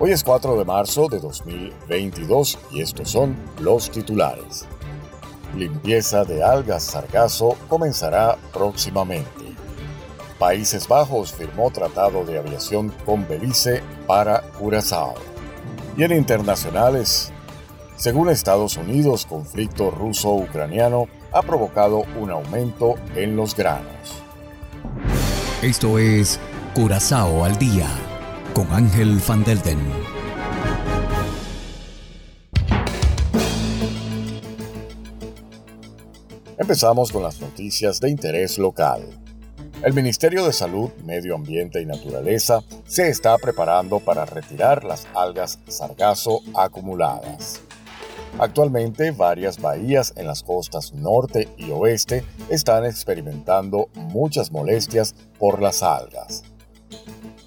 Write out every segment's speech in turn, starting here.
Hoy es 4 de marzo de 2022 y estos son los titulares. Limpieza de algas sargazo comenzará próximamente. Países Bajos firmó tratado de aviación con Belice para Curazao. Y en internacionales, según Estados Unidos, conflicto ruso-ucraniano ha provocado un aumento en los granos. Esto es Curazao al día con Ángel Van Delden. Empezamos con las noticias de interés local. El Ministerio de Salud, Medio Ambiente y Naturaleza se está preparando para retirar las algas sargazo acumuladas. Actualmente varias bahías en las costas norte y oeste están experimentando muchas molestias por las algas.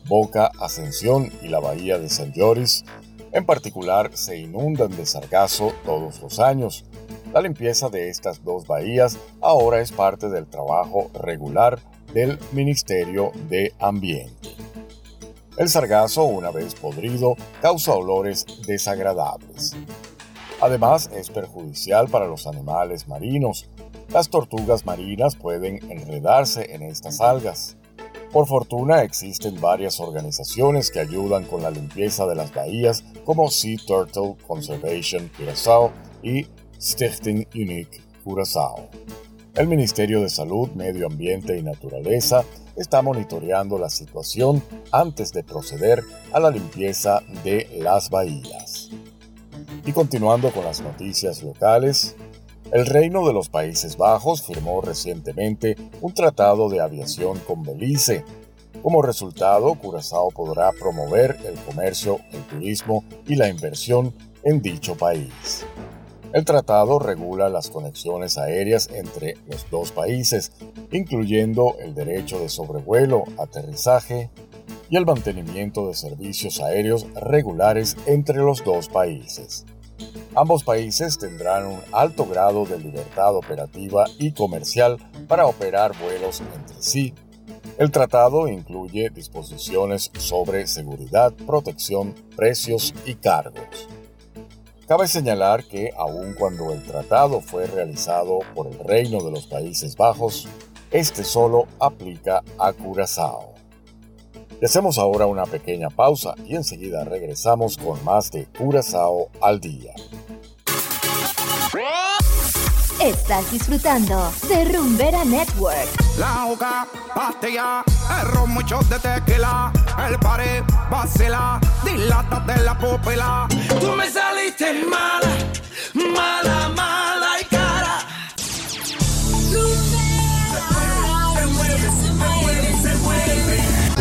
Boca Ascensión y la bahía de San Lloris, en particular, se inundan de sargazo todos los años. La limpieza de estas dos bahías ahora es parte del trabajo regular del Ministerio de Ambiente. El sargazo, una vez podrido, causa olores desagradables. Además, es perjudicial para los animales marinos. Las tortugas marinas pueden enredarse en estas algas. Por fortuna existen varias organizaciones que ayudan con la limpieza de las bahías como Sea Turtle Conservation Curaçao y Stichting Unique Curaçao. El Ministerio de Salud, Medio Ambiente y Naturaleza está monitoreando la situación antes de proceder a la limpieza de las bahías. Y continuando con las noticias locales, el Reino de los Países Bajos firmó recientemente un tratado de aviación con Belice. Como resultado, Curazao podrá promover el comercio, el turismo y la inversión en dicho país. El tratado regula las conexiones aéreas entre los dos países, incluyendo el derecho de sobrevuelo, aterrizaje y el mantenimiento de servicios aéreos regulares entre los dos países. Ambos países tendrán un alto grado de libertad operativa y comercial para operar vuelos entre sí. El tratado incluye disposiciones sobre seguridad, protección, precios y cargos. Cabe señalar que aun cuando el tratado fue realizado por el Reino de los Países Bajos, este solo aplica a Curazao. Hacemos ahora una pequeña pausa y enseguida regresamos con más de Curazao al día. Estás disfrutando de Rumbera Network. La hoja, pastilla, el ron, mucho de tequila, el pared, vacila, dilata de la pupila. Tú me saliste mala, mala, mala y cara.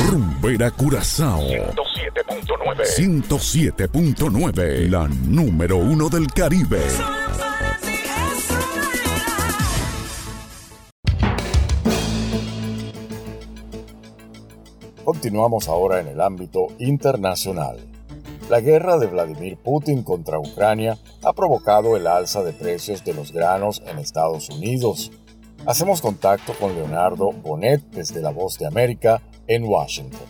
Rumbera Curazao 107.9 107.9 La número uno del Caribe. Continuamos ahora en el ámbito internacional. La guerra de Vladimir Putin contra Ucrania ha provocado el alza de precios de los granos en Estados Unidos. Hacemos contacto con Leonardo Bonet desde La Voz de América en Washington.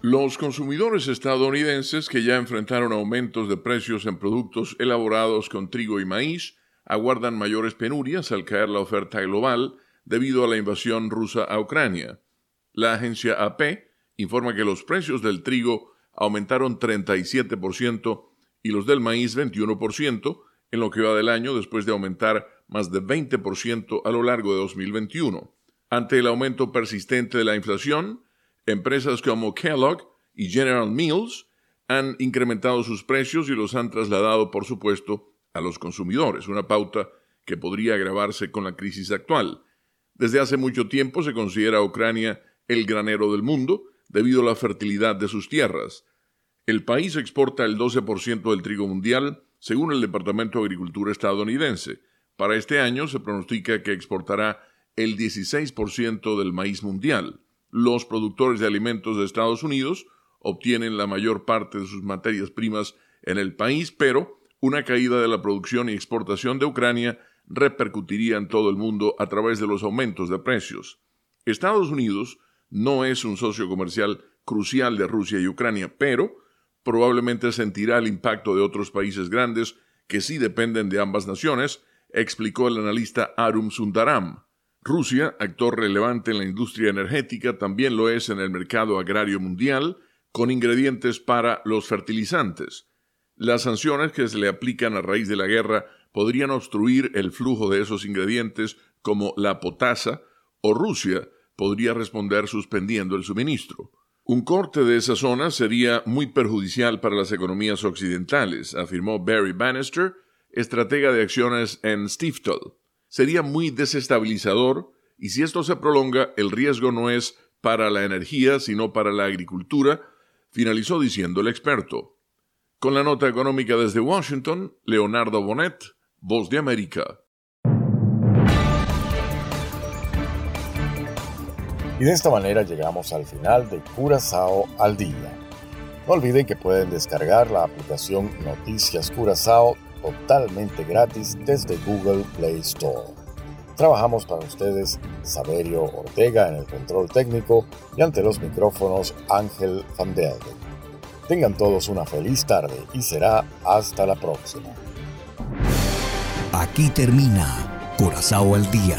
Los consumidores estadounidenses que ya enfrentaron aumentos de precios en productos elaborados con trigo y maíz aguardan mayores penurias al caer la oferta global debido a la invasión rusa a Ucrania. La agencia AP informa que los precios del trigo aumentaron 37% y los del maíz 21% en lo que va del año después de aumentar más de 20% a lo largo de 2021. Ante el aumento persistente de la inflación, empresas como Kellogg y General Mills han incrementado sus precios y los han trasladado, por supuesto, a los consumidores, una pauta que podría agravarse con la crisis actual. Desde hace mucho tiempo se considera a Ucrania el granero del mundo, debido a la fertilidad de sus tierras. El país exporta el 12% del trigo mundial según el Departamento de Agricultura estadounidense. Para este año se pronostica que exportará el 16% del maíz mundial. Los productores de alimentos de Estados Unidos obtienen la mayor parte de sus materias primas en el país, pero una caída de la producción y exportación de Ucrania repercutiría en todo el mundo a través de los aumentos de precios. Estados Unidos no es un socio comercial crucial de Rusia y Ucrania, pero probablemente sentirá el impacto de otros países grandes que sí dependen de ambas naciones, explicó el analista Arum Sundaram. Rusia, actor relevante en la industria energética, también lo es en el mercado agrario mundial, con ingredientes para los fertilizantes. Las sanciones que se le aplican a raíz de la guerra podrían obstruir el flujo de esos ingredientes como la potasa, o Rusia podría responder suspendiendo el suministro. Un corte de esa zona sería muy perjudicial para las economías occidentales, afirmó Barry Bannister, estratega de acciones en Stiftel. Sería muy desestabilizador y si esto se prolonga, el riesgo no es para la energía, sino para la agricultura, finalizó diciendo el experto. Con la nota económica desde Washington, Leonardo Bonet, Voz de América. Y de esta manera llegamos al final de Curazao al día. No olviden que pueden descargar la aplicación Noticias Curazao totalmente gratis desde Google Play Store. Trabajamos para ustedes Saberio Ortega en el control técnico y ante los micrófonos Ángel Van Delden. Tengan todos una feliz tarde y será hasta la próxima. Aquí termina Curazao al día,